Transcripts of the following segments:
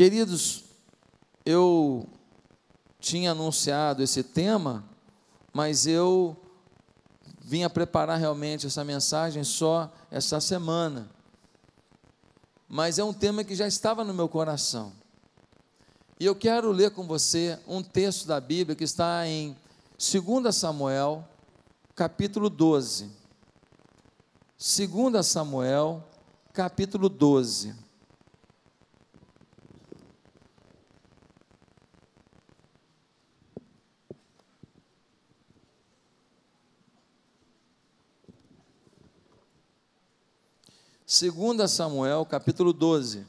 Queridos, eu tinha anunciado esse tema, mas eu vinha preparar realmente essa mensagem só essa semana. Mas é um tema que já estava no meu coração. E eu quero ler com você um texto da Bíblia que está em 2 Samuel, capítulo 12. 2 Samuel, capítulo 12. Segunda Samuel, capítulo 12.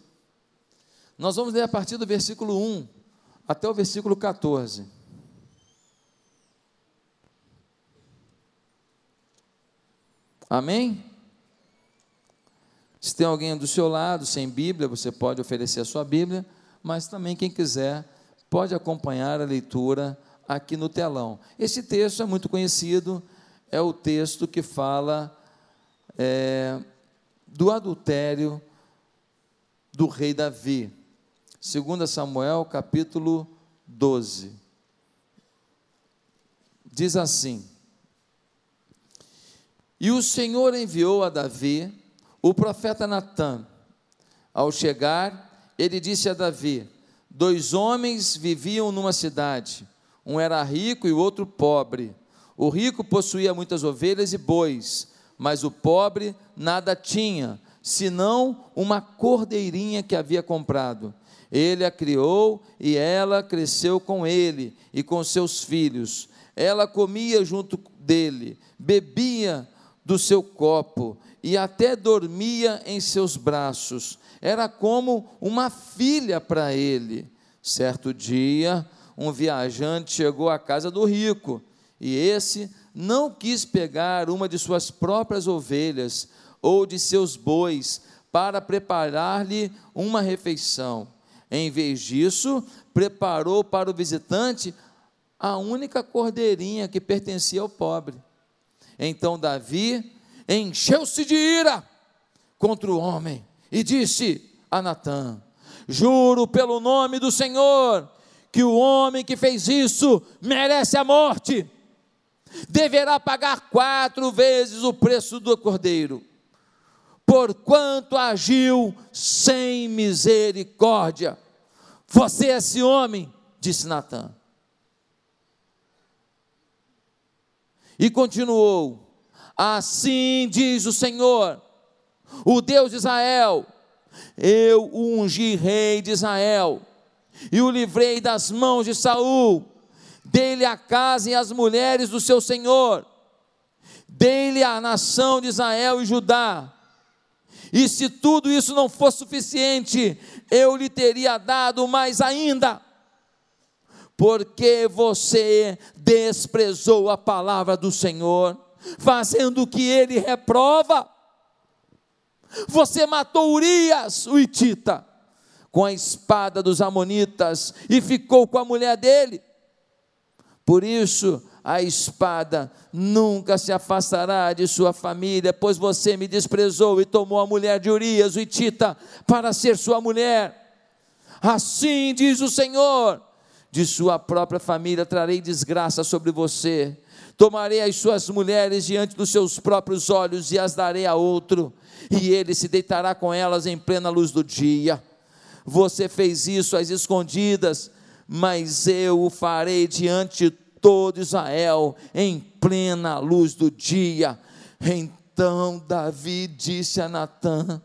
Nós vamos ler a partir do versículo 1 até o versículo 14. Amém? Se tem alguém do seu lado sem Bíblia, você pode oferecer a sua Bíblia, mas também quem quiser pode acompanhar a leitura aqui no telão. Esse texto é muito conhecido, é o texto que fala é, do adultério do rei Davi. 2 Samuel capítulo 12. Diz assim: E o Senhor enviou a Davi o profeta Natã. Ao chegar, ele disse a Davi: Dois homens viviam numa cidade, um era rico e o outro pobre. O rico possuía muitas ovelhas e bois, mas o pobre nada tinha, senão uma cordeirinha que havia comprado. Ele a criou e ela cresceu com ele e com seus filhos. Ela comia junto dele, bebia do seu copo e até dormia em seus braços. Era como uma filha para ele. Certo dia, um viajante chegou à casa do rico e esse não quis pegar uma de suas próprias ovelhas ou de seus bois para preparar-lhe uma refeição. Em vez disso, preparou para o visitante a única cordeirinha que pertencia ao pobre. Então Davi encheu-se de ira contra o homem e disse a Natã: Juro pelo nome do Senhor que o homem que fez isso merece a morte. Deverá pagar quatro vezes o preço do cordeiro, porquanto agiu sem misericórdia. Você é esse homem, disse Natã. E continuou: Assim diz o Senhor, o Deus de Israel: Eu ungi rei de Israel e o livrei das mãos de Saul. Dei-lhe a casa e as mulheres do seu senhor. Dei-lhe a nação de Israel e Judá. E se tudo isso não fosse suficiente, eu lhe teria dado mais ainda porque você desprezou a palavra do Senhor fazendo o que ele reprova. Você matou Urias, o Itita, com a espada dos Amonitas e ficou com a mulher dele. Por isso, a espada nunca se afastará de sua família, pois você me desprezou e tomou a mulher de Urias, o Itita, para ser sua mulher. Assim diz o Senhor: de sua própria família trarei desgraça sobre você Tomarei as suas mulheres diante dos seus próprios olhos e as darei a outro, e ele se deitará com elas em plena luz do dia. Você fez isso às escondidas, mas eu o farei diante de todo Israel em plena luz do dia. Então Davi disse a Natã: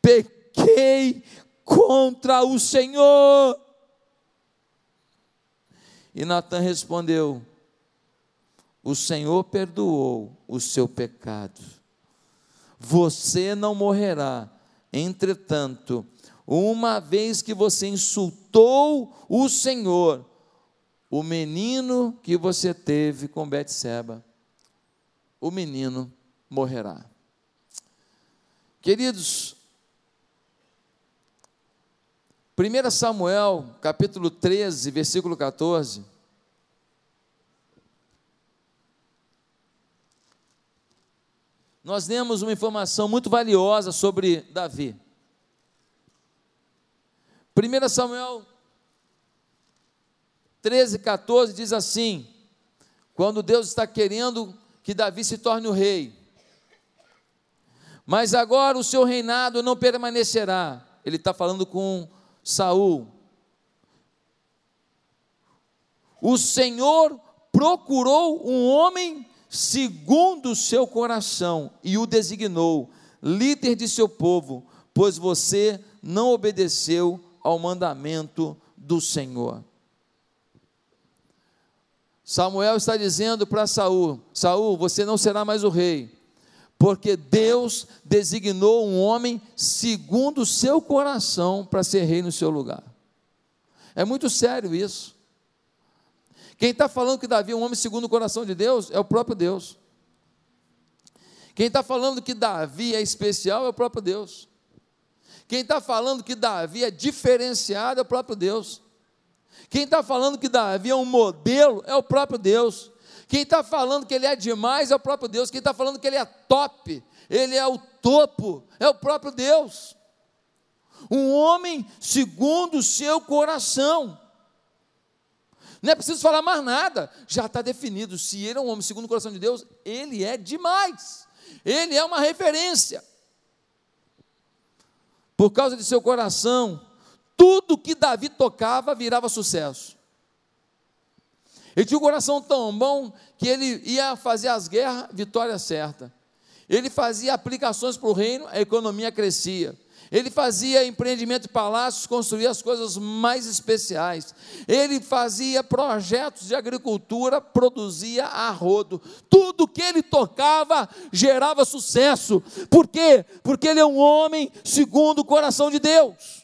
Pequei contra o Senhor. E Natã respondeu: o Senhor perdoou o seu pecado. Você não morrerá. Entretanto, uma vez que você insultou o Senhor, o menino que você teve com Betseba, o menino morrerá. Queridos, 1 Samuel, capítulo 13, versículo 14, nós temos uma informação muito valiosa sobre Davi. 1 Samuel 13, 14 diz assim: quando Deus está querendo que Davi se torne o rei, mas agora o seu reinado não permanecerá. Ele está falando com Saul. O Senhor procurou um homem segundo o seu coração e o designou líder de seu povo, pois você não obedeceu ao mandamento do Senhor. Samuel está dizendo para Saul: Saul, você não será mais o rei, porque Deus designou um homem segundo o seu coração para ser rei no seu lugar. É muito sério isso. Quem está falando que Davi é um homem segundo o coração de Deus é o próprio Deus. Quem está falando que Davi é especial é o próprio Deus. Quem está falando que Davi é diferenciado é o próprio Deus. Quem está falando que Davi é um modelo é o próprio Deus. Quem está falando que ele é demais é o próprio Deus. Quem está falando que ele é top, ele é o topo, é o próprio Deus. Um homem segundo o seu coração. Não é preciso falar mais nada, já está definido. Se ele é um homem segundo o coração de Deus, ele é demais. Ele é uma referência. Por causa de seu coração, tudo que Davi tocava virava sucesso. Ele tinha um coração tão bom que ele ia fazer as guerras, vitória certa. Ele fazia aplicações para o reino, a economia crescia. Ele fazia empreendimento de palácios, construía as coisas mais especiais. Ele fazia projetos de agricultura, produzia a rodo. Tudo que ele tocava gerava sucesso. Por quê? Porque ele é um homem segundo o coração de Deus.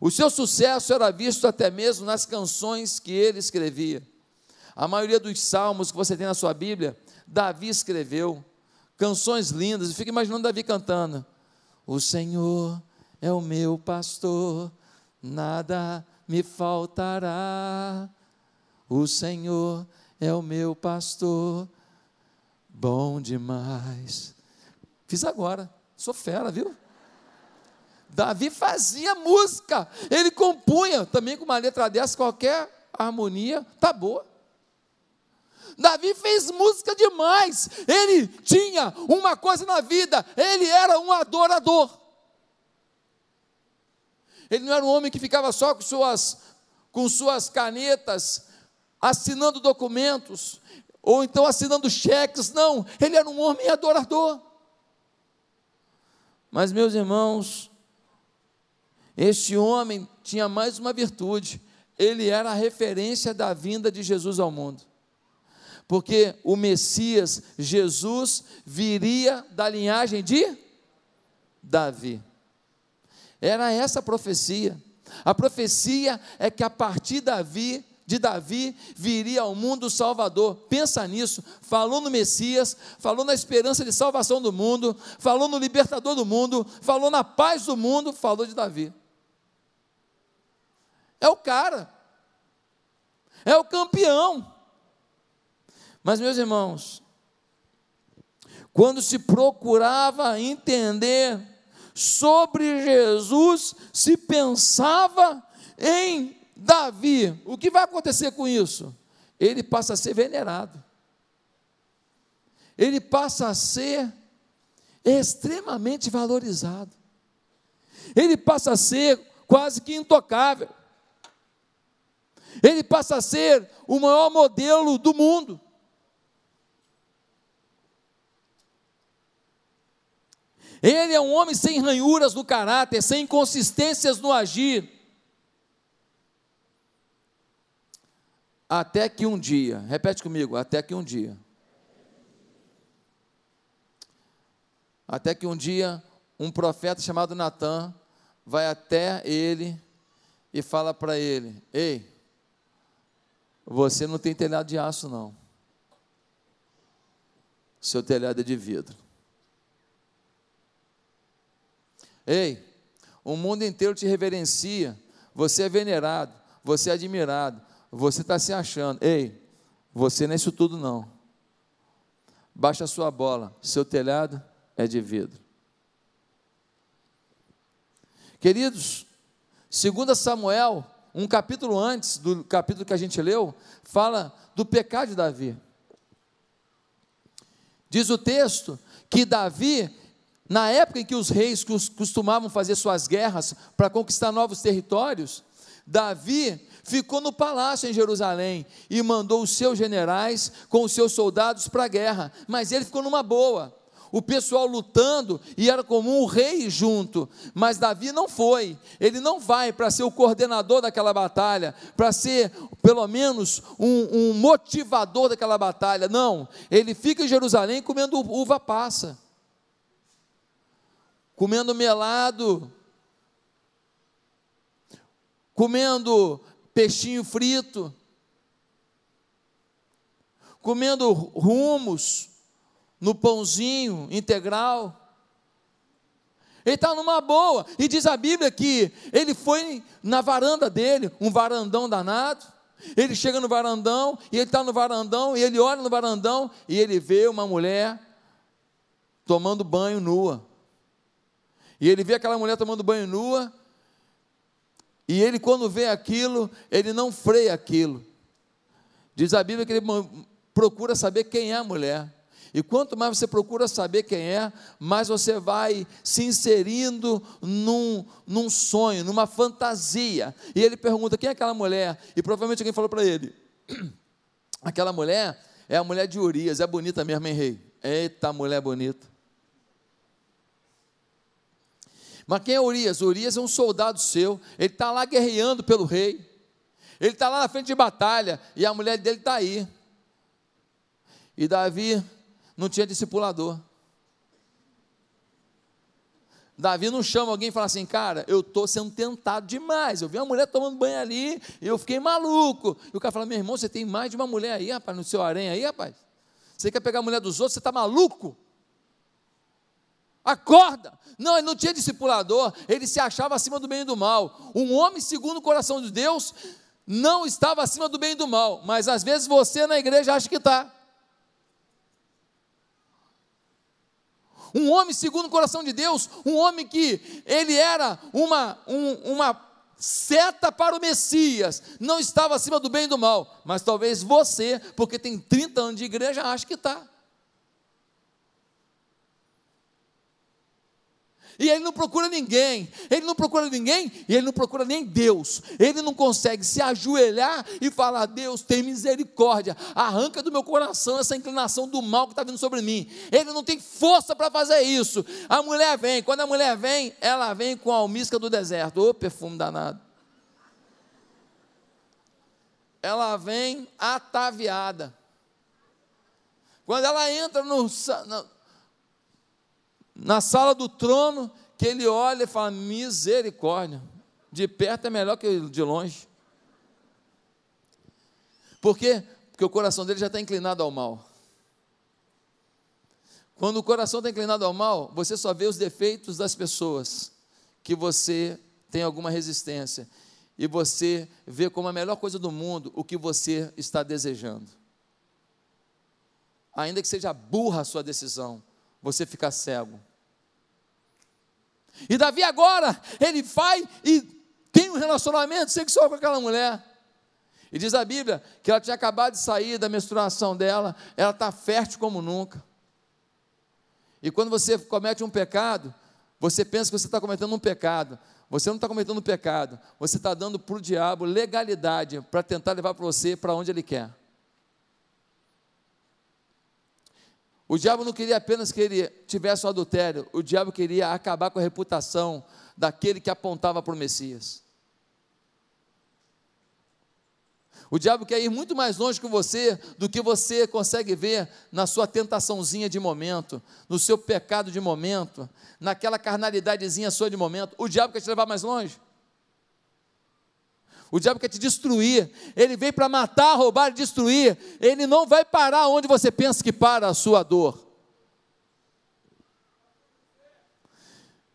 O seu sucesso era visto até mesmo nas canções que ele escrevia. A maioria dos salmos que você tem na sua Bíblia, Davi escreveu canções lindas. Eu fico imaginando Davi cantando: O Senhor é o meu pastor, nada me faltará. O Senhor é o meu pastor, bom demais. Fiz agora, sou fera, viu? Davi fazia música, ele compunha, também com uma letra dessa, qualquer harmonia, tá boa. Davi fez música demais. Ele tinha uma coisa na vida, ele era um adorador. Ele não era um homem que ficava só com suas, com suas canetas, assinando documentos, ou então assinando cheques, não, ele era um homem adorador. Mas, meus irmãos, este homem tinha mais uma virtude, ele era a referência da vinda de Jesus ao mundo porque o Messias, Jesus, viria da linhagem de Davi. Era essa a profecia. A profecia é que a partir de Davi, de Davi viria ao mundo o Salvador. Pensa nisso. Falou no Messias, falou na esperança de salvação do mundo, falou no libertador do mundo, falou na paz do mundo, falou de Davi. É o cara. É o campeão. Mas, meus irmãos, quando se procurava entender sobre Jesus, se pensava em Davi. O que vai acontecer com isso? Ele passa a ser venerado. Ele passa a ser extremamente valorizado. Ele passa a ser quase que intocável. Ele passa a ser o maior modelo do mundo. Ele é um homem sem ranhuras no caráter, sem inconsistências no agir. Até que um dia, repete comigo, até que um dia. Até que um dia, um profeta chamado Natan vai até ele e fala para ele: Ei, você não tem telhado de aço, não. Seu telhado é de vidro. Ei, o mundo inteiro te reverencia, você é venerado, você é admirado, você está se achando. Ei, você não é isso tudo não. Baixa a sua bola, seu telhado é de vidro. Queridos, 2 Samuel, um capítulo antes do capítulo que a gente leu, fala do pecado de Davi. Diz o texto que Davi, na época em que os reis costumavam fazer suas guerras para conquistar novos territórios, Davi ficou no palácio em Jerusalém e mandou os seus generais com os seus soldados para a guerra, mas ele ficou numa boa o pessoal lutando e era comum o rei junto, mas Davi não foi, ele não vai para ser o coordenador daquela batalha, para ser pelo menos um, um, motivador daquela batalha, não, ele fica em Jerusalém comendo uva passa, comendo melado, comendo peixinho frito, comendo rumos, no pãozinho integral. Ele está numa boa, e diz a Bíblia que ele foi na varanda dele, um varandão danado. Ele chega no varandão, e ele está no varandão, e ele olha no varandão, e ele vê uma mulher tomando banho nua. E ele vê aquela mulher tomando banho nua, e ele, quando vê aquilo, ele não freia aquilo. Diz a Bíblia que ele procura saber quem é a mulher. E quanto mais você procura saber quem é, mais você vai se inserindo num, num sonho, numa fantasia. E ele pergunta: quem é aquela mulher? E provavelmente alguém falou para ele: aquela mulher é a mulher de Urias, é bonita mesmo, hein, rei? Eita, mulher bonita. Mas quem é Urias? Urias é um soldado seu, ele está lá guerreando pelo rei, ele está lá na frente de batalha, e a mulher dele está aí. E Davi não tinha discipulador. Davi não chama alguém e fala assim, cara, eu estou sendo tentado demais. Eu vi uma mulher tomando banho ali e eu fiquei maluco. E o cara fala, meu irmão, você tem mais de uma mulher aí, rapaz, no seu harém aí, rapaz. Você quer pegar a mulher dos outros, você está maluco? Acorda! Não, ele não tinha discipulador, ele se achava acima do bem e do mal. Um homem segundo o coração de Deus não estava acima do bem e do mal, mas às vezes você na igreja acha que está. Um homem segundo o coração de Deus, um homem que ele era uma, um, uma seta para o Messias, não estava acima do bem e do mal, mas talvez você, porque tem 30 anos de igreja, acha que está. E ele não procura ninguém, ele não procura ninguém e ele não procura nem Deus. Ele não consegue se ajoelhar e falar: Deus, tem misericórdia, arranca do meu coração essa inclinação do mal que está vindo sobre mim. Ele não tem força para fazer isso. A mulher vem, quando a mulher vem, ela vem com a almisca do deserto, ô perfume danado. Ela vem ataviada. Quando ela entra no, na sala do trono, que ele olha e fala: misericórdia, de perto é melhor que de longe. Por quê? Porque o coração dele já está inclinado ao mal. Quando o coração está inclinado ao mal, você só vê os defeitos das pessoas que você tem alguma resistência. E você vê como a melhor coisa do mundo o que você está desejando. Ainda que seja burra a sua decisão, você fica cego. E Davi agora, ele vai e tem um relacionamento sexual com aquela mulher. E diz a Bíblia que ela tinha acabado de sair da menstruação dela, ela está fértil como nunca. E quando você comete um pecado, você pensa que você está cometendo um pecado. Você não está cometendo pecado, você está dando para o diabo legalidade para tentar levar para você para onde ele quer. O diabo não queria apenas que ele tivesse o um adultério, o diabo queria acabar com a reputação daquele que apontava para o Messias. O diabo quer ir muito mais longe que você do que você consegue ver na sua tentaçãozinha de momento, no seu pecado de momento, naquela carnalidadezinha sua de momento. O diabo quer te levar mais longe. O diabo quer te destruir. Ele vem para matar, roubar e destruir. Ele não vai parar onde você pensa que para a sua dor.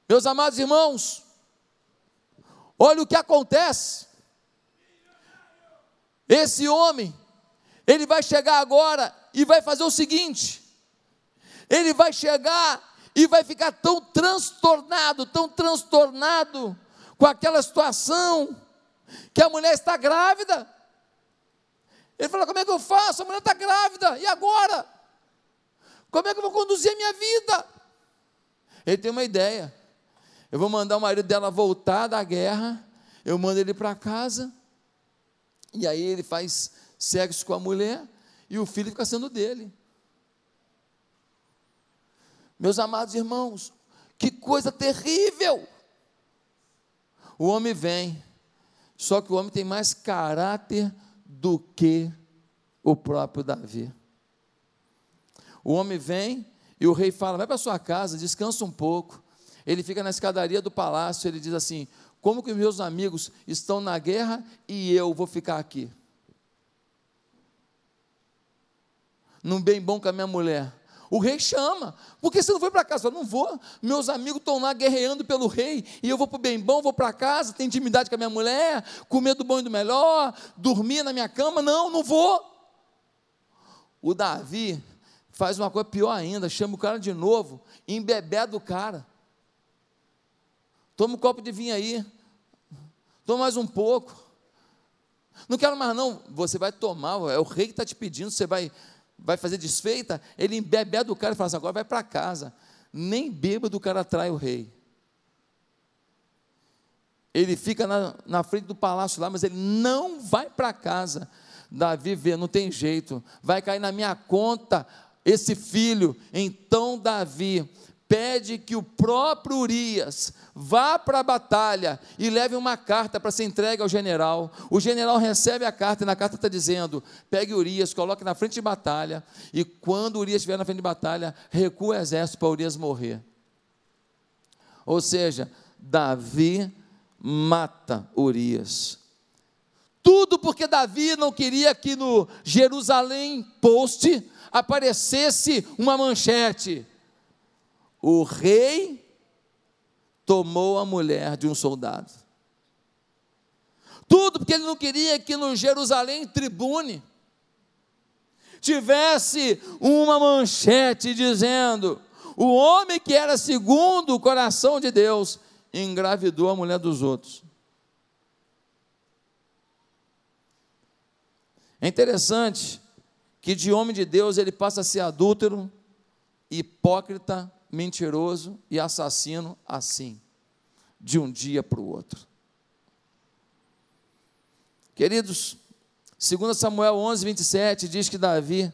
Meus amados irmãos, olha o que acontece. Esse homem, ele vai chegar agora e vai fazer o seguinte: ele vai chegar e vai ficar tão transtornado, tão transtornado, com aquela situação que a mulher está grávida. Ele fala: como é que eu faço? A mulher está grávida, e agora? Como é que eu vou conduzir a minha vida? Ele tem uma ideia. Eu vou mandar o marido dela voltar da guerra, eu mando ele para casa, e aí ele faz sexo com a mulher, e o filho fica sendo dele. Meus amados irmãos, que coisa terrível! O homem vem, só que o homem tem mais caráter do que o próprio Davi. O homem vem e o rei fala: vai para sua casa, descansa um pouco. Ele fica na escadaria do palácio, ele diz assim: como que meus amigos estão na guerra e eu vou ficar aqui? Num bem bom com a minha mulher. O rei chama. Por que você não foi para casa? Eu não vou. Meus amigos estão lá guerreando pelo rei. E eu vou para o bem bom, vou para casa, tenho intimidade com a minha mulher, comer do bom e do melhor, dormir na minha cama. Não, não vou. O Davi faz uma coisa pior ainda, chama o cara de novo, embebeda o cara. Toma um copo de vinho aí. Toma mais um pouco. Não quero mais, não. Você vai tomar, é o rei que está te pedindo, você vai vai fazer desfeita, ele embebeda o cara e fala assim, agora vai para casa. Nem bêbado o cara atrai o rei. Ele fica na, na frente do palácio lá, mas ele não vai para casa. Davi vê, não tem jeito, vai cair na minha conta esse filho. Então Davi pede que o próprio Urias vá para a batalha e leve uma carta para ser entregue ao general. O general recebe a carta e na carta está dizendo: pegue Urias, coloque na frente de batalha, e quando Urias estiver na frente de batalha, recua o exército para Urias morrer. Ou seja, Davi mata Urias. Tudo porque Davi não queria que no Jerusalém Post aparecesse uma manchete o rei tomou a mulher de um soldado. Tudo porque ele não queria que no Jerusalém Tribune tivesse uma manchete dizendo: o homem que era segundo o coração de Deus engravidou a mulher dos outros. É interessante que de homem de Deus ele passa a ser adúltero, hipócrita, mentiroso e assassino assim, de um dia para o outro. Queridos, 2 Samuel 11, 27 diz que Davi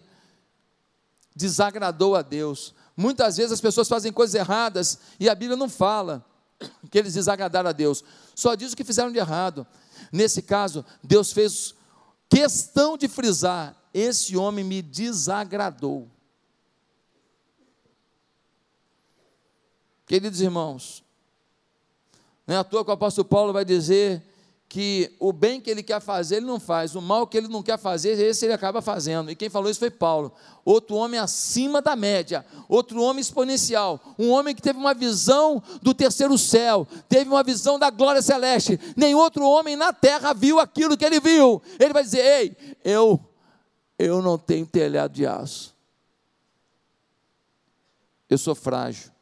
desagradou a Deus. Muitas vezes as pessoas fazem coisas erradas e a Bíblia não fala que eles desagradaram a Deus, só diz o que fizeram de errado. Nesse caso, Deus fez questão de frisar: esse homem me desagradou. Queridos irmãos, não é à toa que o apóstolo Paulo vai dizer que o bem que ele quer fazer, ele não faz, o mal que ele não quer fazer, esse ele acaba fazendo. E quem falou isso foi Paulo. Outro homem acima da média, outro homem exponencial, um homem que teve uma visão do terceiro céu, teve uma visão da glória celeste. Nem outro homem na terra viu aquilo que ele viu. Ele vai dizer: "Ei, eu eu não tenho telhado de aço. Eu sou frágil.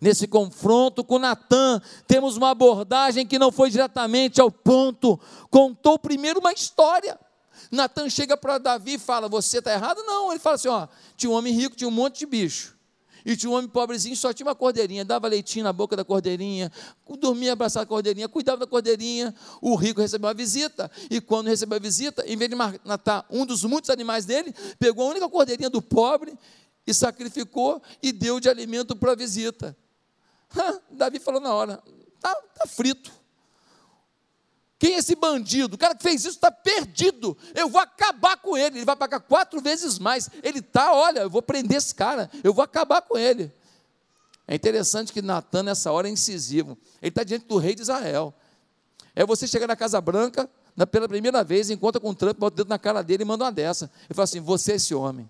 Nesse confronto com Natan, temos uma abordagem que não foi diretamente ao ponto. Contou primeiro uma história. Natan chega para Davi e fala: Você está errado? Não. Ele fala assim: ó, tinha um homem rico, tinha um monte de bicho. E tinha um homem pobrezinho, só tinha uma cordeirinha, dava leitinho na boca da cordeirinha, dormia abraçado a cordeirinha, cuidava da cordeirinha. O rico recebeu uma visita, e quando recebeu a visita, em vez de matar um dos muitos animais dele, pegou a única cordeirinha do pobre e sacrificou e deu de alimento para a visita. Davi falou na hora: está tá frito. Quem é esse bandido? O cara que fez isso está perdido. Eu vou acabar com ele. Ele vai pagar quatro vezes mais. Ele está, olha, eu vou prender esse cara. Eu vou acabar com ele. É interessante que Natan, nessa hora, é incisivo. Ele está diante do rei de Israel. É você chegar na Casa Branca, na, pela primeira vez, encontra com o Trump, bota o dedo na cara dele e manda uma dessa. Ele fala assim: Você é esse homem.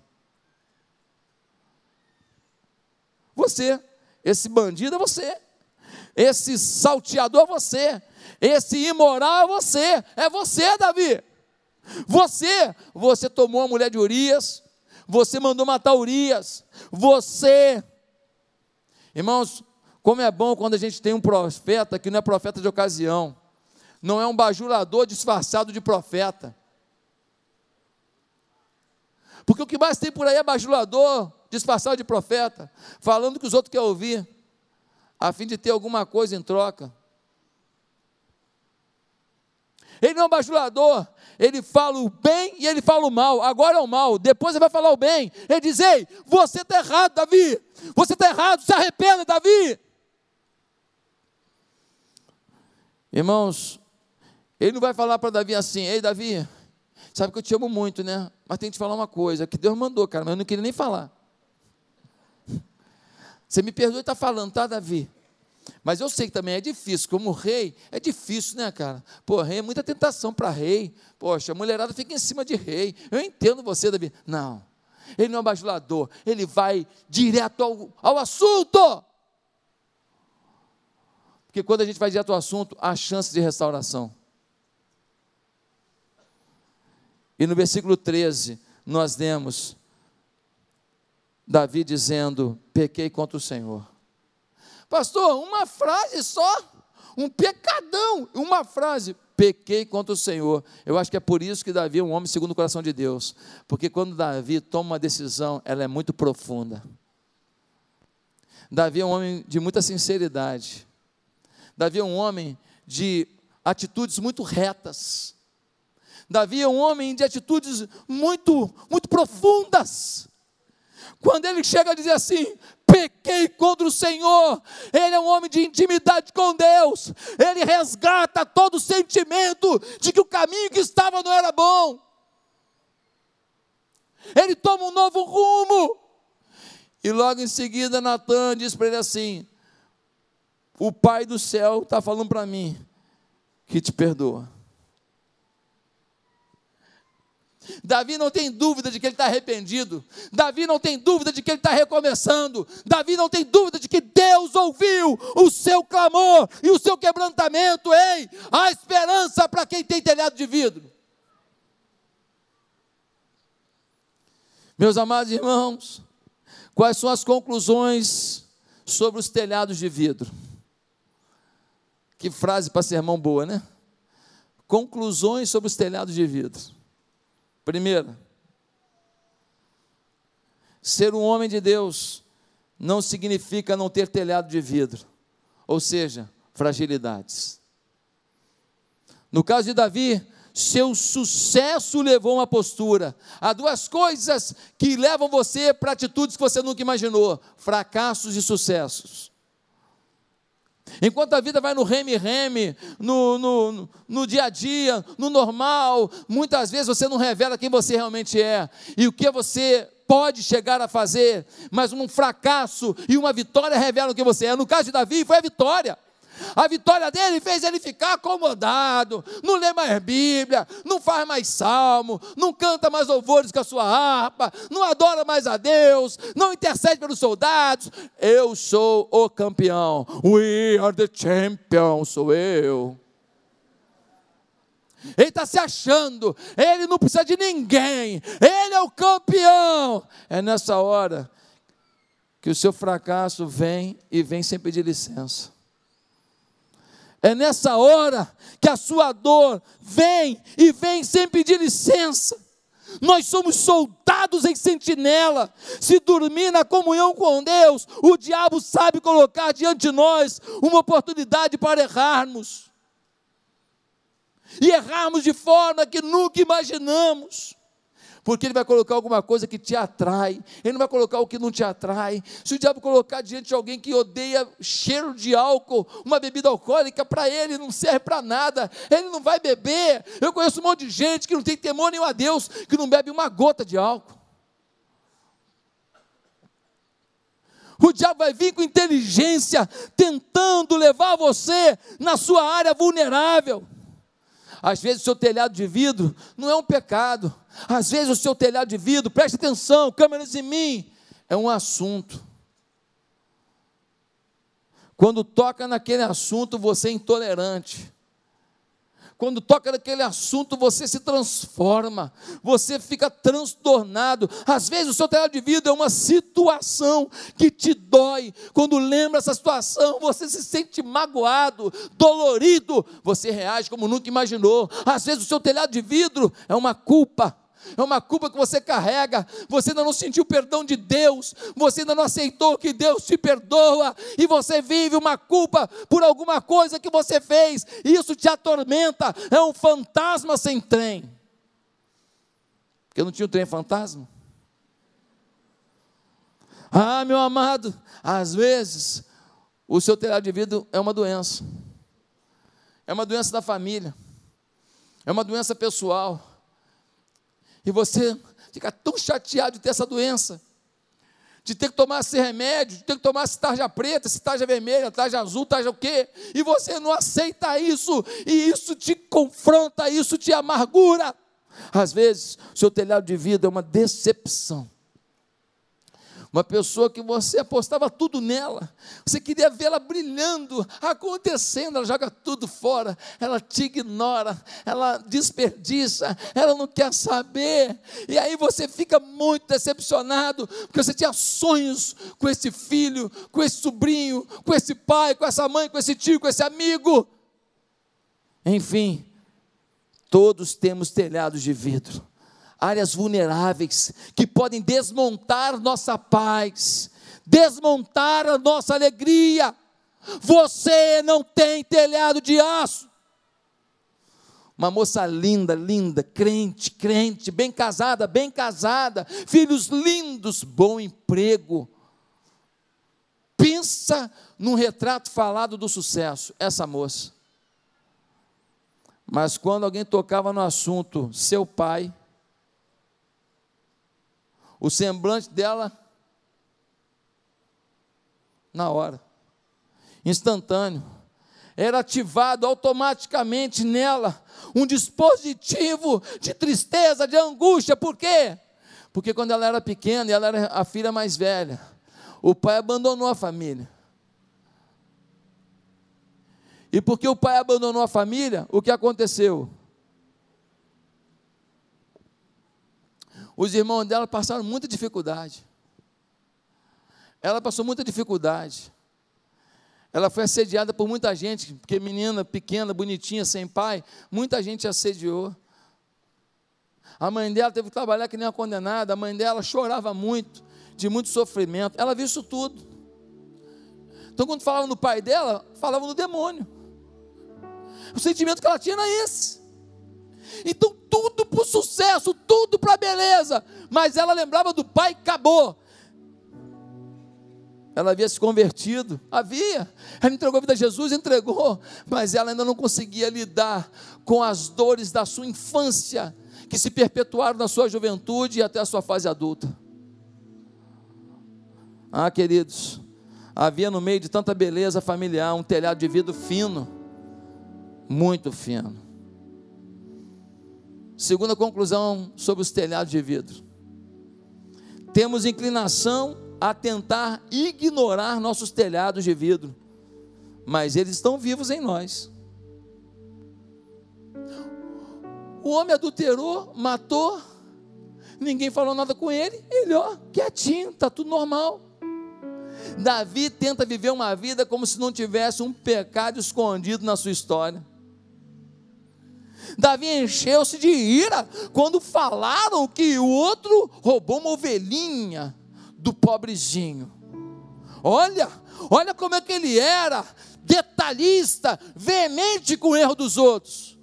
Você. Esse bandido é você. Esse salteador é você. Esse imoral é você. É você, Davi. Você, você tomou a mulher de Urias. Você mandou matar Urias. Você. Irmãos, Como é bom quando a gente tem um profeta que não é profeta de ocasião, não é um bajulador disfarçado de profeta. Porque o que mais tem por aí é bajulador disfarçado de profeta, falando que os outros querem ouvir, a fim de ter alguma coisa em troca. Ele não é um bajulador, ele fala o bem e ele fala o mal. Agora é o mal, depois ele vai falar o bem. Ele diz: Ei, você está errado, Davi. Você está errado, se arrependa, Davi. Irmãos, ele não vai falar para Davi assim: Ei, Davi, sabe que eu te amo muito, né? Mas tem que te falar uma coisa: que Deus mandou, cara, mas eu não queria nem falar. Você me perdoe estar tá falando, tá, Davi? Mas eu sei que também é difícil, como rei, é difícil, né, cara? Pô, rei é muita tentação para rei. Poxa, a mulherada fica em cima de rei. Eu entendo você, Davi. Não, ele não é bajulador, ele vai direto ao, ao assunto. Porque quando a gente vai direto ao assunto, há chance de restauração. E no versículo 13, nós lemos Davi dizendo: Pequei contra o Senhor. Pastor, uma frase só, um pecadão, uma frase, pequei contra o Senhor. Eu acho que é por isso que Davi é um homem segundo o coração de Deus, porque quando Davi toma uma decisão, ela é muito profunda. Davi é um homem de muita sinceridade. Davi é um homem de atitudes muito retas. Davi é um homem de atitudes muito, muito profundas. Quando ele chega a dizer assim: pequei contra o Senhor. Ele é um homem de intimidade com Deus. Ele resgata todo o sentimento de que o caminho que estava não era bom. Ele toma um novo rumo. E logo em seguida, Natan diz para ele assim: O Pai do céu está falando para mim que te perdoa. Davi não tem dúvida de que ele está arrependido. Davi não tem dúvida de que ele está recomeçando. Davi não tem dúvida de que Deus ouviu o seu clamor e o seu quebrantamento. Ei, há esperança para quem tem telhado de vidro. Meus amados irmãos, quais são as conclusões sobre os telhados de vidro? Que frase para sermão boa, né? Conclusões sobre os telhados de vidro. Primeiro, ser um homem de Deus não significa não ter telhado de vidro, ou seja, fragilidades. No caso de Davi, seu sucesso levou uma postura. Há duas coisas que levam você para atitudes que você nunca imaginou: fracassos e sucessos. Enquanto a vida vai no reme-reme, no, no, no dia a dia, no normal, muitas vezes você não revela quem você realmente é e o que você pode chegar a fazer, mas um fracasso e uma vitória revelam quem você é. No caso de Davi, foi a vitória. A vitória dele fez ele ficar acomodado, não lê mais Bíblia, não faz mais salmo, não canta mais louvores com a sua harpa, não adora mais a Deus, não intercede pelos soldados. Eu sou o campeão. We are the champion, sou eu. Ele está se achando, ele não precisa de ninguém, ele é o campeão. É nessa hora que o seu fracasso vem e vem sem pedir licença. É nessa hora que a sua dor vem e vem sem pedir licença. Nós somos soldados em sentinela. Se dormir na comunhão com Deus, o diabo sabe colocar diante de nós uma oportunidade para errarmos. E errarmos de forma que nunca imaginamos porque ele vai colocar alguma coisa que te atrai, ele não vai colocar o que não te atrai. Se o diabo colocar diante de alguém que odeia cheiro de álcool, uma bebida alcoólica, para ele não serve para nada, ele não vai beber. Eu conheço um monte de gente que não tem temor nenhum a Deus, que não bebe uma gota de álcool. O diabo vai vir com inteligência, tentando levar você na sua área vulnerável. Às vezes o seu telhado de vidro não é um pecado. Às vezes o seu telhado de vidro, preste atenção, câmeras em mim, é um assunto. Quando toca naquele assunto, você é intolerante. Quando toca naquele assunto, você se transforma, você fica transtornado. Às vezes o seu telhado de vidro é uma situação que te dói. Quando lembra essa situação, você se sente magoado, dolorido, você reage como nunca imaginou. Às vezes o seu telhado de vidro é uma culpa é uma culpa que você carrega, você ainda não sentiu o perdão de Deus, você ainda não aceitou que Deus te perdoa, e você vive uma culpa por alguma coisa que você fez, isso te atormenta, é um fantasma sem trem. Porque não tinha o trem fantasma? Ah, meu amado, às vezes o seu telhado de vidro é uma doença, é uma doença da família, é uma doença pessoal e você fica tão chateado de ter essa doença, de ter que tomar esse remédio, de ter que tomar esse tarja preta, esse tarja vermelha, tarja azul, tarja o quê? E você não aceita isso, e isso te confronta, isso te amargura. Às vezes, seu telhado de vida é uma decepção. Uma pessoa que você apostava tudo nela, você queria vê-la brilhando, acontecendo, ela joga tudo fora, ela te ignora, ela desperdiça, ela não quer saber, e aí você fica muito decepcionado, porque você tinha sonhos com esse filho, com esse sobrinho, com esse pai, com essa mãe, com esse tio, com esse amigo. Enfim, todos temos telhados de vidro áreas vulneráveis que podem desmontar nossa paz, desmontar a nossa alegria. Você não tem telhado de aço. Uma moça linda, linda, crente, crente, bem casada, bem casada, filhos lindos, bom emprego. Pensa num retrato falado do sucesso, essa moça. Mas quando alguém tocava no assunto, seu pai, o semblante dela, na hora, instantâneo, era ativado automaticamente nela um dispositivo de tristeza, de angústia, por quê? Porque quando ela era pequena e ela era a filha mais velha, o pai abandonou a família. E porque o pai abandonou a família, o que aconteceu? Os irmãos dela passaram muita dificuldade. Ela passou muita dificuldade. Ela foi assediada por muita gente, porque menina pequena, bonitinha, sem pai, muita gente assediou. A mãe dela teve que trabalhar que nem uma condenada, a mãe dela chorava muito, de muito sofrimento. Ela viu isso tudo. Então, quando falava no pai dela, falava no demônio. O sentimento que ela tinha era esse. Então, tudo para o sucesso, tudo para a beleza. Mas ela lembrava do pai acabou. Ela havia se convertido, havia. Ela entregou a vida a Jesus, entregou, mas ela ainda não conseguia lidar com as dores da sua infância, que se perpetuaram na sua juventude e até a sua fase adulta. Ah, queridos, havia no meio de tanta beleza familiar um telhado de vidro fino, muito fino. Segunda conclusão sobre os telhados de vidro. Temos inclinação a tentar ignorar nossos telhados de vidro, mas eles estão vivos em nós. O homem adulterou, matou, ninguém falou nada com ele, ele, ó, quietinho, está tudo normal. Davi tenta viver uma vida como se não tivesse um pecado escondido na sua história. Davi encheu-se de ira quando falaram que o outro roubou uma ovelhinha do pobrezinho. Olha, olha como é que ele era, detalhista, veemente com o erro dos outros.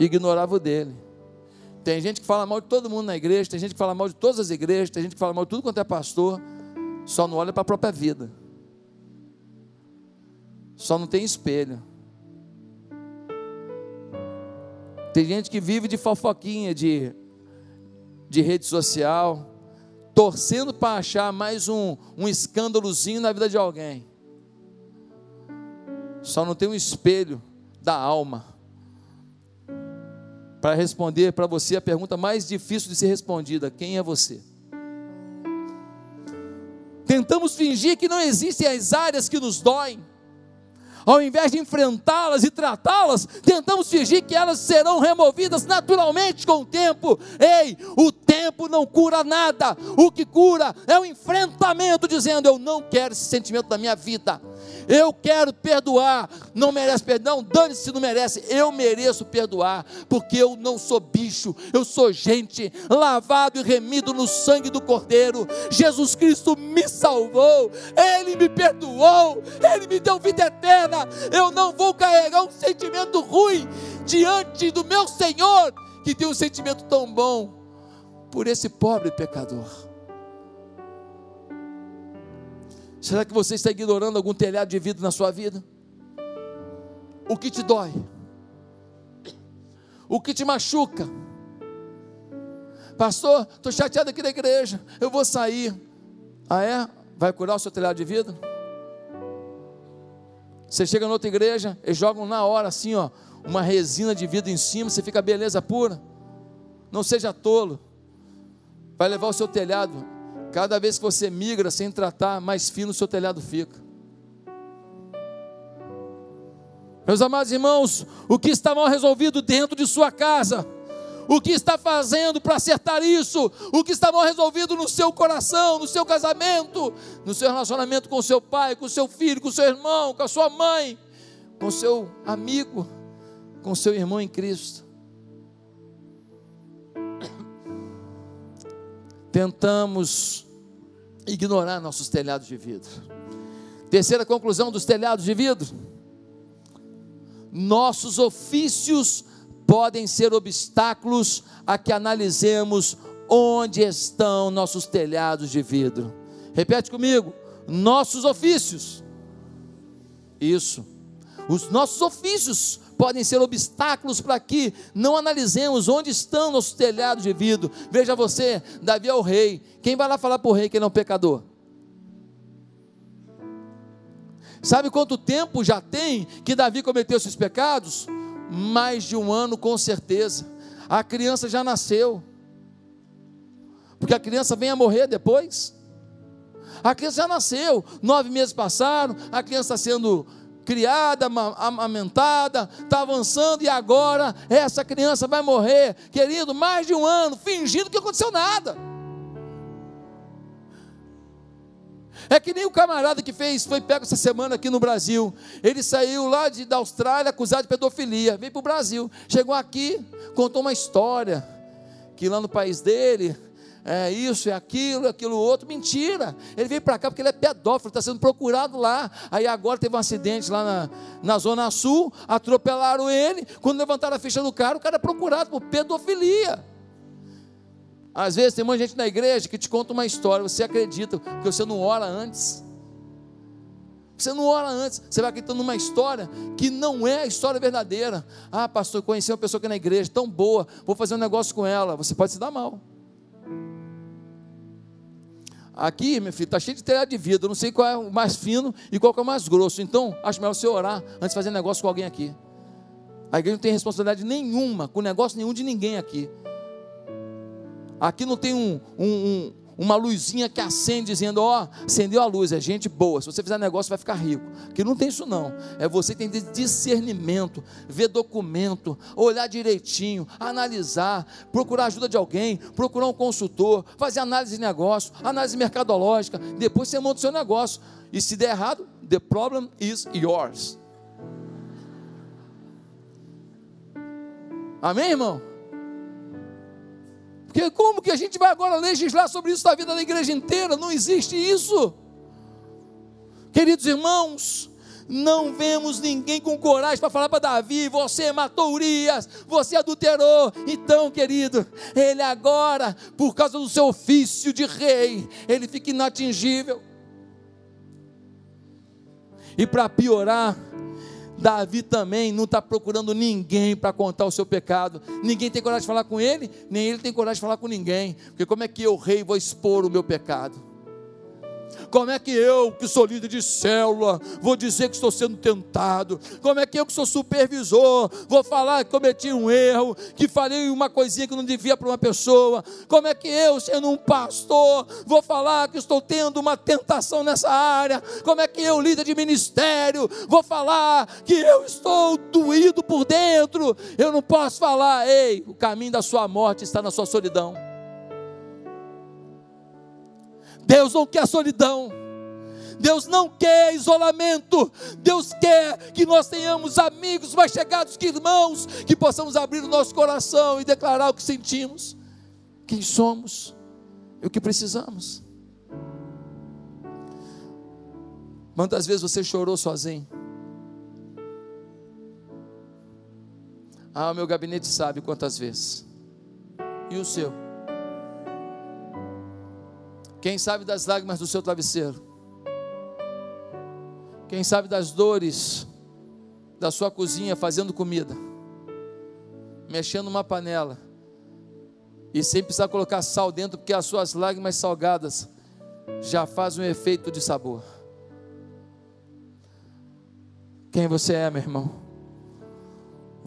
Ignorava o dele. Tem gente que fala mal de todo mundo na igreja, tem gente que fala mal de todas as igrejas, tem gente que fala mal de tudo quanto é pastor, só não olha para a própria vida. Só não tem espelho. Tem gente que vive de fofoquinha de, de rede social, torcendo para achar mais um, um escândalozinho na vida de alguém. Só não tem um espelho da alma para responder para você a pergunta mais difícil de ser respondida: quem é você? Tentamos fingir que não existem as áreas que nos doem ao invés de enfrentá-las e tratá-las, tentamos fingir que elas serão removidas naturalmente com o tempo. Ei, o tempo não cura nada, o que cura é o enfrentamento, dizendo: Eu não quero esse sentimento da minha vida. Eu quero perdoar. Não merece perdão? Dane-se se não merece. Eu mereço perdoar, porque eu não sou bicho, eu sou gente, lavado e remido no sangue do Cordeiro. Jesus Cristo me salvou, Ele me perdoou, Ele me deu vida eterna. Eu não vou carregar um sentimento ruim diante do meu Senhor, que tem um sentimento tão bom por esse pobre pecador. Será que você está ignorando algum telhado de vidro na sua vida? O que te dói? O que te machuca? Pastor, estou chateado aqui da igreja, eu vou sair. Ah, é? Vai curar o seu telhado de vidro? Você chega na outra igreja, eles jogam na hora assim, ó, uma resina de vidro em cima, você fica beleza pura. Não seja tolo. Vai levar o seu telhado Cada vez que você migra sem tratar, mais fino o seu telhado fica. Meus amados irmãos, o que está mal resolvido dentro de sua casa? O que está fazendo para acertar isso? O que está mal resolvido no seu coração, no seu casamento, no seu relacionamento com seu pai, com seu filho, com seu irmão, com a sua mãe, com seu amigo, com seu irmão em Cristo? Tentamos ignorar nossos telhados de vidro. Terceira conclusão dos telhados de vidro: nossos ofícios podem ser obstáculos a que analisemos onde estão nossos telhados de vidro. Repete comigo: nossos ofícios. Isso. Os nossos ofícios podem ser obstáculos para que não analisemos onde estão nossos telhados de vidro. Veja você, Davi é o rei. Quem vai lá falar para o rei que ele é um pecador? Sabe quanto tempo já tem que Davi cometeu esses pecados? Mais de um ano, com certeza. A criança já nasceu. Porque a criança vem a morrer depois. A criança já nasceu, nove meses passaram, a criança está sendo criada, amamentada, está avançando e agora essa criança vai morrer, querido, mais de um ano, fingindo que aconteceu nada. É que nem o camarada que fez, foi pego essa semana aqui no Brasil. Ele saiu lá de, da Austrália acusado de pedofilia, veio para o Brasil, chegou aqui, contou uma história que lá no país dele é isso, é aquilo, é aquilo outro. Mentira. Ele veio para cá porque ele é pedófilo, está sendo procurado lá. Aí agora teve um acidente lá na, na Zona Sul, atropelaram ele. Quando levantaram a ficha do cara, o cara é procurado por pedofilia. Às vezes tem muita gente na igreja que te conta uma história, você acredita, porque você não ora antes. Você não ora antes, você vai acreditando numa história que não é a história verdadeira. Ah, pastor, conheci uma pessoa aqui na igreja, tão boa, vou fazer um negócio com ela. Você pode se dar mal. Aqui, meu filho, está cheio de telhado de vidro. Não sei qual é o mais fino e qual é o mais grosso. Então, acho melhor você orar antes de fazer negócio com alguém aqui. A igreja não tem responsabilidade nenhuma com negócio nenhum de ninguém aqui. Aqui não tem um, um, uma luzinha que acende dizendo, ó, oh, acendeu a luz, é gente boa. Se você fizer negócio, vai ficar rico. Que não tem isso não. É você tem discernimento, ver documento, olhar direitinho, analisar, procurar ajuda de alguém, procurar um consultor, fazer análise de negócio, análise mercadológica. Depois você monta o seu negócio. E se der errado, the problem is yours. Amém, irmão? Porque como que a gente vai agora legislar sobre isso na vida da igreja inteira? Não existe isso. Queridos irmãos, não vemos ninguém com coragem para falar para Davi: você matou Urias, você adulterou. Então, querido, ele agora, por causa do seu ofício de rei, ele fica inatingível. E para piorar, Davi também não está procurando ninguém para contar o seu pecado. Ninguém tem coragem de falar com ele, nem ele tem coragem de falar com ninguém. Porque como é que eu, rei, vou expor o meu pecado? Como é que eu, que sou líder de célula, vou dizer que estou sendo tentado? Como é que eu, que sou supervisor, vou falar que cometi um erro, que falei uma coisinha que não devia para uma pessoa? Como é que eu, sendo um pastor, vou falar que estou tendo uma tentação nessa área? Como é que eu, líder de ministério, vou falar que eu estou doído por dentro? Eu não posso falar, ei, o caminho da sua morte está na sua solidão. Deus não quer solidão. Deus não quer isolamento. Deus quer que nós tenhamos amigos mais chegados que irmãos, que possamos abrir o nosso coração e declarar o que sentimos, quem somos e o que precisamos. Quantas vezes você chorou sozinho? Ah, o meu gabinete sabe quantas vezes. E o seu? Quem sabe das lágrimas do seu travesseiro? Quem sabe das dores da sua cozinha fazendo comida, mexendo uma panela, e sem precisar colocar sal dentro, porque as suas lágrimas salgadas já fazem um efeito de sabor. Quem você é, meu irmão?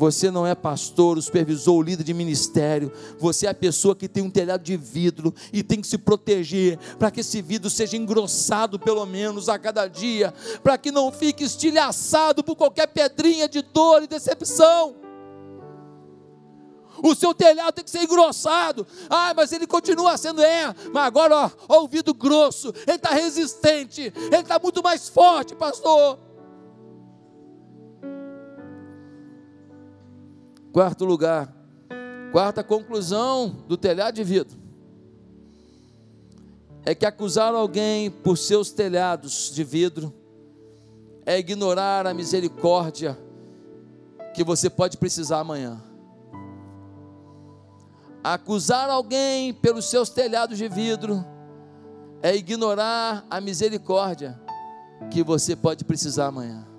Você não é pastor, supervisor, o líder de ministério. Você é a pessoa que tem um telhado de vidro e tem que se proteger para que esse vidro seja engrossado pelo menos a cada dia, para que não fique estilhaçado por qualquer pedrinha de dor e decepção. O seu telhado tem que ser engrossado. Ah, mas ele continua sendo, é. Mas agora, ó, ó o vidro grosso. Ele está resistente. Ele está muito mais forte, pastor. Quarto lugar, quarta conclusão do telhado de vidro é que acusar alguém por seus telhados de vidro é ignorar a misericórdia que você pode precisar amanhã. Acusar alguém pelos seus telhados de vidro é ignorar a misericórdia que você pode precisar amanhã.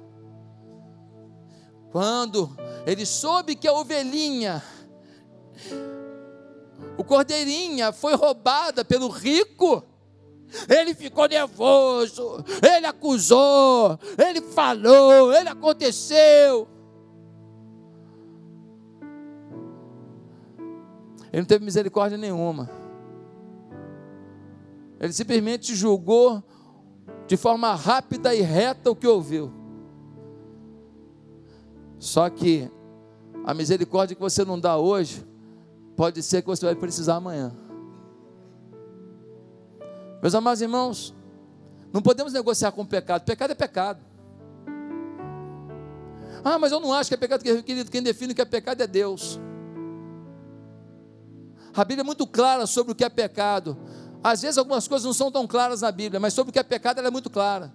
Quando ele soube que a ovelhinha, o cordeirinha, foi roubada pelo rico. Ele ficou nervoso, ele acusou, ele falou, ele aconteceu. Ele não teve misericórdia nenhuma. Ele simplesmente julgou de forma rápida e reta o que ouviu. Só que a misericórdia que você não dá hoje, pode ser que você vai precisar amanhã. Meus amados irmãos, não podemos negociar com o pecado. Pecado é pecado. Ah, mas eu não acho que é pecado, querido. Quem define o que é pecado é Deus. A Bíblia é muito clara sobre o que é pecado. Às vezes algumas coisas não são tão claras na Bíblia, mas sobre o que é pecado ela é muito clara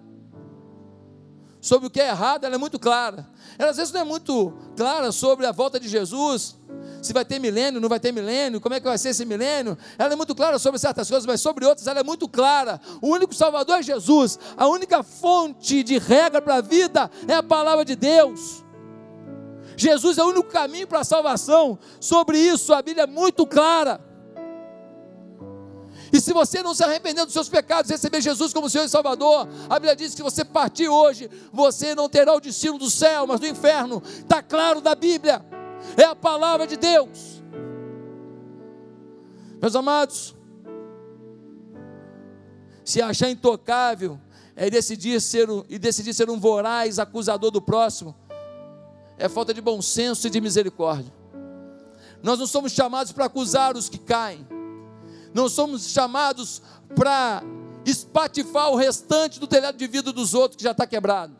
sobre o que é errado, ela é muito clara. Ela às vezes não é muito clara sobre a volta de Jesus, se vai ter milênio, não vai ter milênio, como é que vai ser esse milênio. Ela é muito clara sobre certas coisas, mas sobre outras ela é muito clara. O único Salvador é Jesus. A única fonte de regra para a vida é a palavra de Deus. Jesus é o único caminho para a salvação. Sobre isso a Bíblia é muito clara. E se você não se arrepender dos seus pecados, receber Jesus como Senhor e Salvador, a Bíblia diz que você partir hoje, você não terá o destino do céu, mas do inferno. Está claro da Bíblia, é a palavra de Deus. Meus amados, se achar intocável é decidir ser um, e decidir ser um voraz acusador do próximo, é falta de bom senso e de misericórdia. Nós não somos chamados para acusar os que caem não somos chamados para espatifar o restante do telhado de vida dos outros que já está quebrado.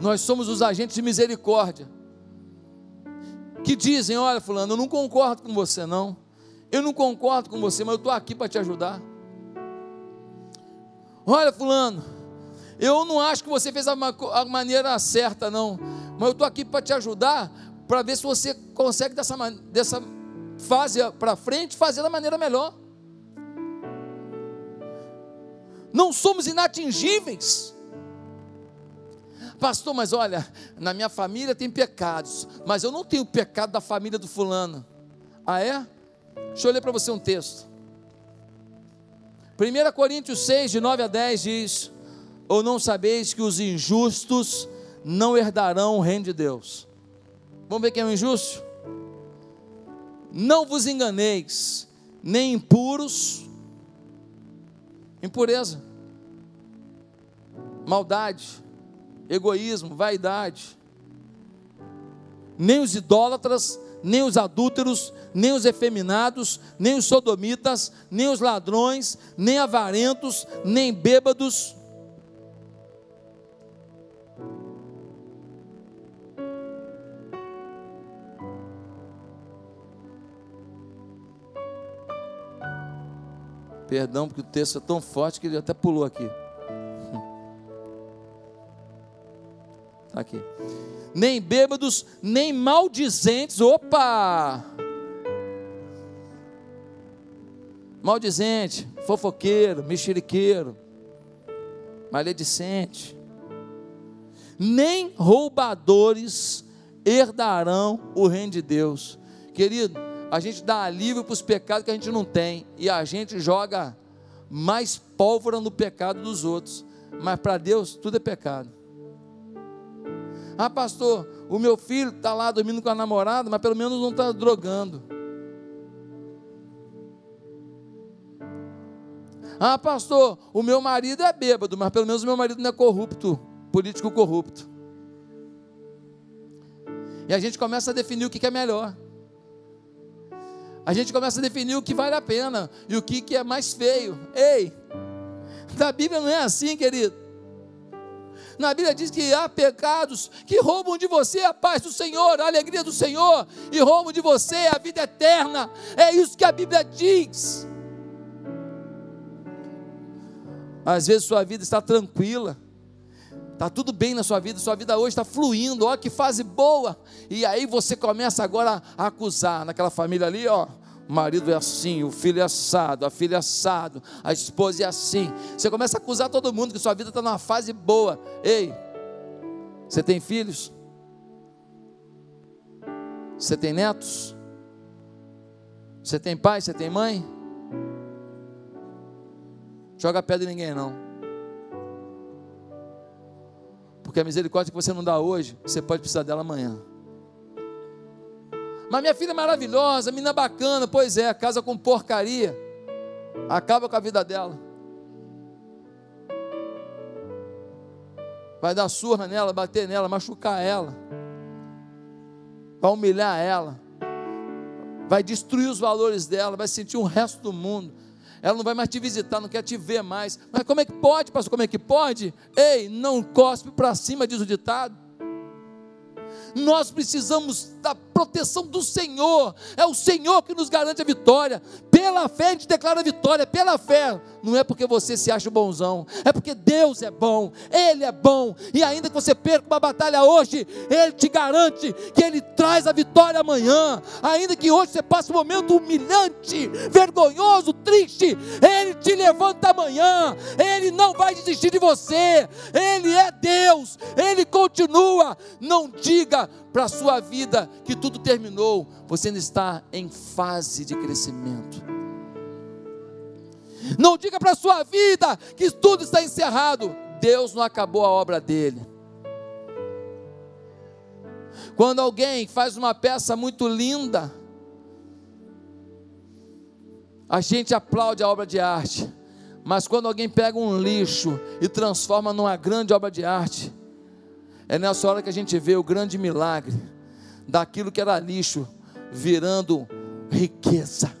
Nós somos os agentes de misericórdia que dizem: Olha, Fulano, eu não concordo com você, não. Eu não concordo com você, mas eu estou aqui para te ajudar. Olha, Fulano, eu não acho que você fez a, a maneira certa, não, mas eu estou aqui para te ajudar, para ver se você consegue dessa, dessa fase para frente fazer da maneira melhor. Não somos inatingíveis. Pastor, mas olha, na minha família tem pecados, mas eu não tenho o pecado da família do fulano. Ah, é? Deixa eu ler para você um texto. 1 Coríntios 6, de 9 a 10 diz: Ou não sabeis que os injustos não herdarão o reino de Deus? Vamos ver quem é o injusto? Não vos enganeis, nem impuros, impureza, maldade, egoísmo, vaidade, nem os idólatras, nem os adúlteros, nem os efeminados, nem os sodomitas, nem os ladrões, nem avarentos, nem bêbados. Perdão, porque o texto é tão forte que ele até pulou aqui. Está aqui nem bêbados, nem maldizentes. Opa! Maldizente, fofoqueiro, mexeriqueiro, maledicente. Nem roubadores herdarão o reino de Deus. Querido, a gente dá alívio para os pecados que a gente não tem e a gente joga mais pólvora no pecado dos outros. Mas para Deus tudo é pecado. Ah, pastor, o meu filho está lá dormindo com a namorada, mas pelo menos não está drogando. Ah, pastor, o meu marido é bêbado, mas pelo menos o meu marido não é corrupto, político corrupto. E a gente começa a definir o que é melhor. A gente começa a definir o que vale a pena e o que é mais feio. Ei, da Bíblia não é assim, querido. Na Bíblia diz que há pecados que roubam de você a paz do Senhor, a alegria do Senhor, e roubam de você a vida eterna. É isso que a Bíblia diz. Às vezes sua vida está tranquila, está tudo bem na sua vida, sua vida hoje está fluindo, ó, que fase boa. E aí você começa agora a acusar naquela família ali, ó o marido é assim, o filho é assado, a filha é assado, a esposa é assim. Você começa a acusar todo mundo que sua vida está numa fase boa. Ei, você tem filhos? Você tem netos? Você tem pai? Você tem mãe? Joga pedra em ninguém não. Porque a misericórdia que você não dá hoje, você pode precisar dela amanhã. Mas minha filha é maravilhosa, menina bacana. Pois é, casa com porcaria. Acaba com a vida dela. Vai dar surra nela, bater nela, machucar ela. Vai humilhar ela. Vai destruir os valores dela, vai sentir um resto do mundo. Ela não vai mais te visitar, não quer te ver mais. Mas como é que pode, pastor? Como é que pode? Ei, não cospe para cima, diz o ditado. Nós precisamos da proteção do Senhor. É o Senhor que nos garante a vitória. Pela fé a gente declara a vitória, pela fé. Não é porque você se acha bonzão, é porque Deus é bom, Ele é bom. E ainda que você perca uma batalha hoje, Ele te garante que Ele traz a vitória amanhã. Ainda que hoje você passe um momento humilhante, vergonhoso, triste, Ele te levanta amanhã. Ele não vai desistir de você. Ele é Deus, Ele continua. Não diga para a sua vida que tudo terminou, você ainda está em fase de crescimento. Não diga para a sua vida que tudo está encerrado. Deus não acabou a obra dele. Quando alguém faz uma peça muito linda, a gente aplaude a obra de arte. Mas quando alguém pega um lixo e transforma numa grande obra de arte, é nessa hora que a gente vê o grande milagre daquilo que era lixo virando riqueza.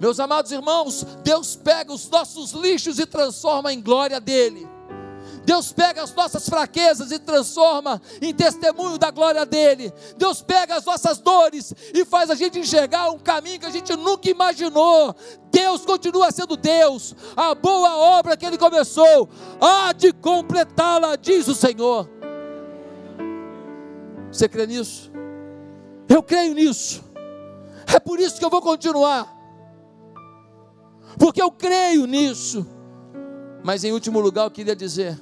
Meus amados irmãos, Deus pega os nossos lixos e transforma em glória dele. Deus pega as nossas fraquezas e transforma em testemunho da glória dele. Deus pega as nossas dores e faz a gente enxergar um caminho que a gente nunca imaginou. Deus continua sendo Deus. A boa obra que ele começou há de completá-la, diz o Senhor. Você crê nisso? Eu creio nisso. É por isso que eu vou continuar. Porque eu creio nisso. Mas em último lugar, eu queria dizer: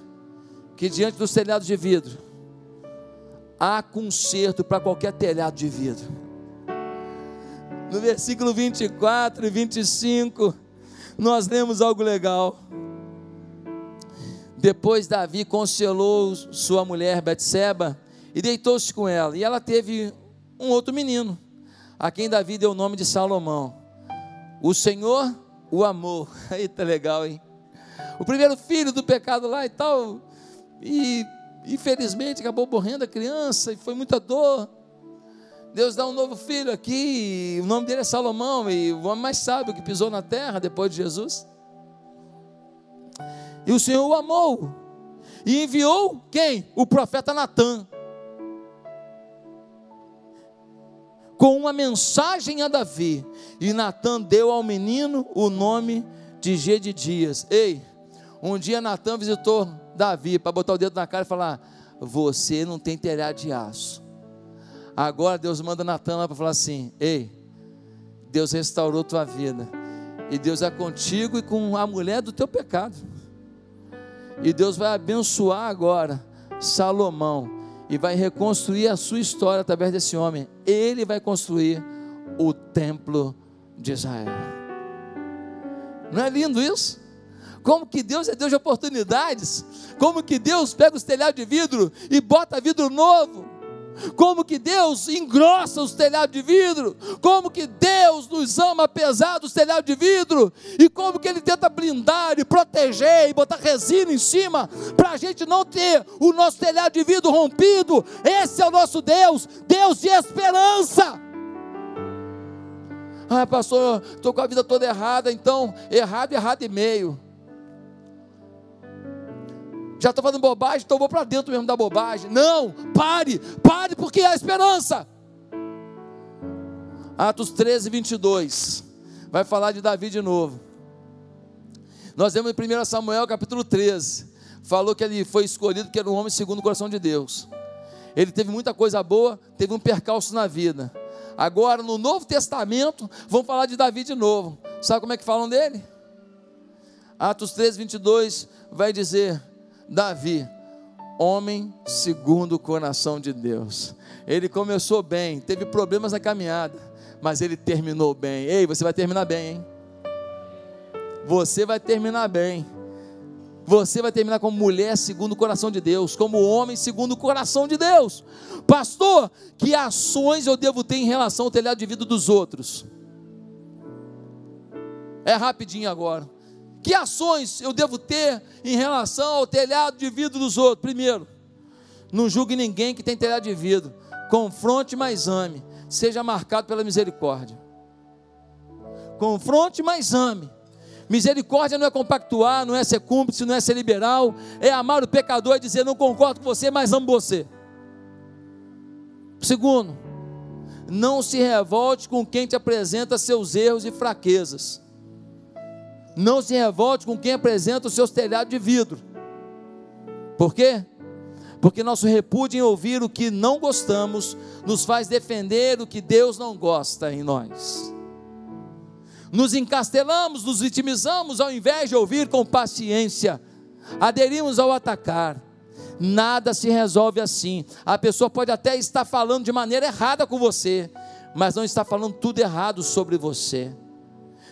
que diante dos telhados de vidro, há conserto para qualquer telhado de vidro. No versículo 24 e 25, nós lemos algo legal. Depois Davi conselou sua mulher Betseba e deitou-se com ela. E ela teve um outro menino, a quem Davi deu o nome de Salomão. O Senhor o amou. Eita, legal, hein? O primeiro filho do pecado lá e tal. E infelizmente acabou morrendo a criança e foi muita dor. Deus dá um novo filho aqui, o nome dele é Salomão, e o homem mais sábio que pisou na terra depois de Jesus. E o Senhor o amou, e enviou quem? O profeta Natan. Com uma mensagem a Davi, e Natan deu ao menino o nome de Gedidias. Ei, um dia Natan visitou Davi para botar o dedo na cara e falar: Você não tem telhado de aço. Agora Deus manda Natan lá para falar assim: Ei, Deus restaurou tua vida. E Deus é contigo e com a mulher do teu pecado. E Deus vai abençoar agora Salomão e vai reconstruir a sua história através desse homem. Ele vai construir o templo de Israel. Não é lindo isso? Como que Deus é Deus de oportunidades? Como que Deus pega os telhados de vidro e bota vidro novo? Como que Deus engrossa os telhados de vidro, como que Deus nos ama apesar dos telhados de vidro, e como que Ele tenta blindar e proteger e botar resina em cima, para a gente não ter o nosso telhado de vidro rompido. Esse é o nosso Deus, Deus de esperança. Ah, pastor, estou com a vida toda errada, então, errado, errado e meio já estou fazendo bobagem, então vou para dentro mesmo da bobagem. Não, pare, pare, porque há esperança. Atos 13, 22. Vai falar de Davi de novo. Nós vemos em 1 Samuel capítulo 13. Falou que ele foi escolhido porque era um homem segundo o coração de Deus. Ele teve muita coisa boa, teve um percalço na vida. Agora, no Novo Testamento, vamos falar de Davi de novo. Sabe como é que falam dele? Atos 13, 22 vai dizer: Davi, homem segundo o coração de Deus. Ele começou bem, teve problemas na caminhada, mas ele terminou bem. Ei, você vai terminar bem, hein? Você vai terminar bem. Você vai terminar como mulher segundo o coração de Deus, como homem segundo o coração de Deus. Pastor, que ações eu devo ter em relação ao telhado de vida dos outros? É rapidinho agora. Que ações eu devo ter em relação ao telhado de vidro dos outros? Primeiro, não julgue ninguém que tem telhado de vidro. Confronte, mas ame. Seja marcado pela misericórdia. Confronte, mas ame. Misericórdia não é compactuar, não é ser cúmplice, não é ser liberal. É amar o pecador e dizer: Não concordo com você, mas amo você. Segundo, não se revolte com quem te apresenta seus erros e fraquezas. Não se revolte com quem apresenta os seus telhados de vidro. Por quê? Porque nosso repúdio em ouvir o que não gostamos nos faz defender o que Deus não gosta em nós. Nos encastelamos, nos vitimizamos ao invés de ouvir com paciência. Aderimos ao atacar. Nada se resolve assim. A pessoa pode até estar falando de maneira errada com você, mas não está falando tudo errado sobre você.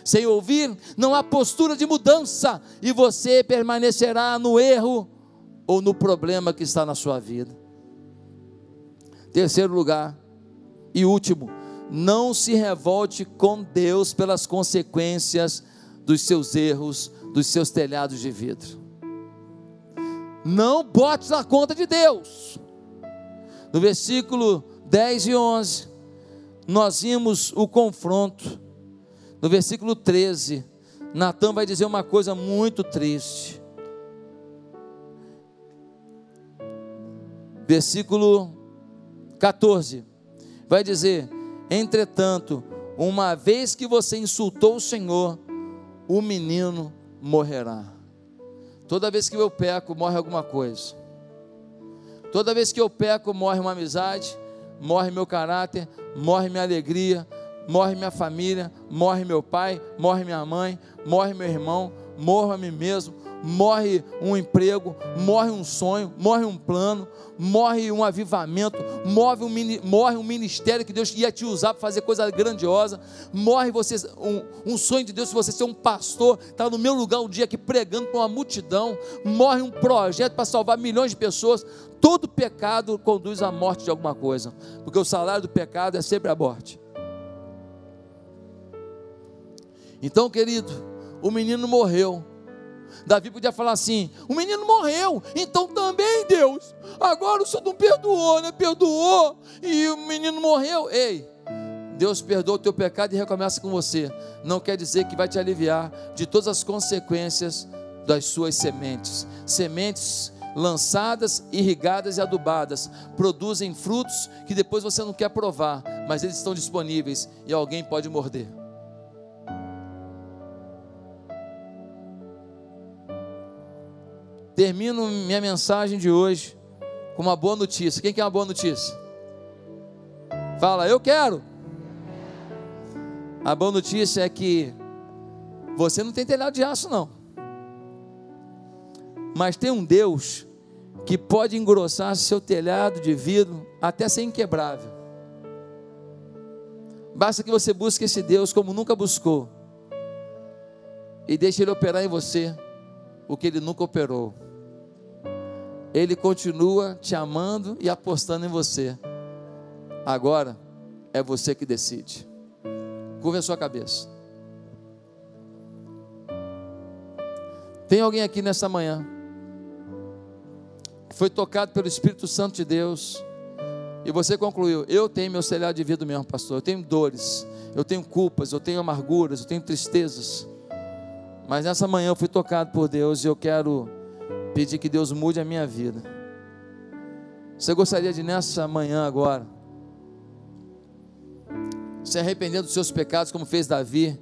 Sem ouvir, não há postura de mudança e você permanecerá no erro ou no problema que está na sua vida. Terceiro lugar e último, não se revolte com Deus pelas consequências dos seus erros, dos seus telhados de vidro. Não bote na conta de Deus. No versículo 10 e 11, nós vimos o confronto no versículo 13, Natan vai dizer uma coisa muito triste. Versículo 14, vai dizer: Entretanto, uma vez que você insultou o Senhor, o menino morrerá. Toda vez que eu peco, morre alguma coisa. Toda vez que eu peco, morre uma amizade, morre meu caráter, morre minha alegria, morre minha família, morre meu pai, morre minha mãe, morre meu irmão, morro a mim mesmo, morre um emprego, morre um sonho, morre um plano, morre um avivamento, morre um, morre um ministério que Deus ia te usar para fazer coisa grandiosa, morre você, um, um sonho de Deus se você ser um pastor, está no meu lugar um dia aqui pregando para uma multidão, morre um projeto para salvar milhões de pessoas. Todo pecado conduz à morte de alguma coisa, porque o salário do pecado é sempre a morte. Então, querido, o menino morreu Davi podia falar assim: o menino morreu, então também Deus, agora o Senhor não perdoou, né? Perdoou, e o menino morreu. Ei, Deus perdoa o teu pecado e recomeça com você. Não quer dizer que vai te aliviar de todas as consequências das suas sementes. Sementes lançadas, irrigadas e adubadas produzem frutos que depois você não quer provar, mas eles estão disponíveis e alguém pode morder. Termino minha mensagem de hoje com uma boa notícia. Quem quer uma boa notícia? Fala, eu quero. A boa notícia é que você não tem telhado de aço, não. Mas tem um Deus que pode engrossar seu telhado de vidro até ser inquebrável. Basta que você busque esse Deus como nunca buscou. E deixe Ele operar em você o que Ele nunca operou. Ele continua te amando e apostando em você. Agora é você que decide. Curva a sua cabeça. Tem alguém aqui nessa manhã que foi tocado pelo Espírito Santo de Deus e você concluiu: Eu tenho meu telhado de vida mesmo, pastor. Eu tenho dores, eu tenho culpas, eu tenho amarguras, eu tenho tristezas. Mas nessa manhã eu fui tocado por Deus e eu quero pedir que Deus mude a minha vida. Você gostaria de nessa manhã agora se arrepender dos seus pecados, como fez Davi,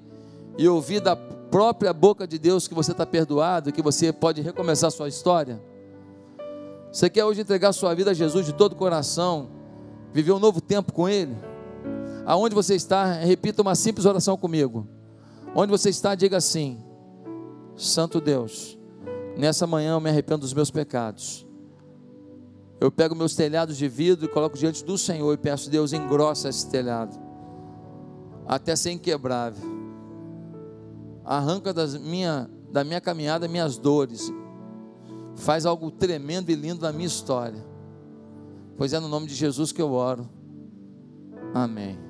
e ouvir da própria boca de Deus que você está perdoado, que você pode recomeçar sua história? Você quer hoje entregar sua vida a Jesus de todo o coração, viver um novo tempo com Ele? Aonde você está, repita uma simples oração comigo. Onde você está, diga assim: Santo Deus, Nessa manhã eu me arrependo dos meus pecados. Eu pego meus telhados de vidro e coloco diante do Senhor e peço, Deus, engrossa esse telhado, até ser inquebrável. Arranca das minha, da minha caminhada minhas dores. Faz algo tremendo e lindo na minha história. Pois é no nome de Jesus que eu oro. Amém.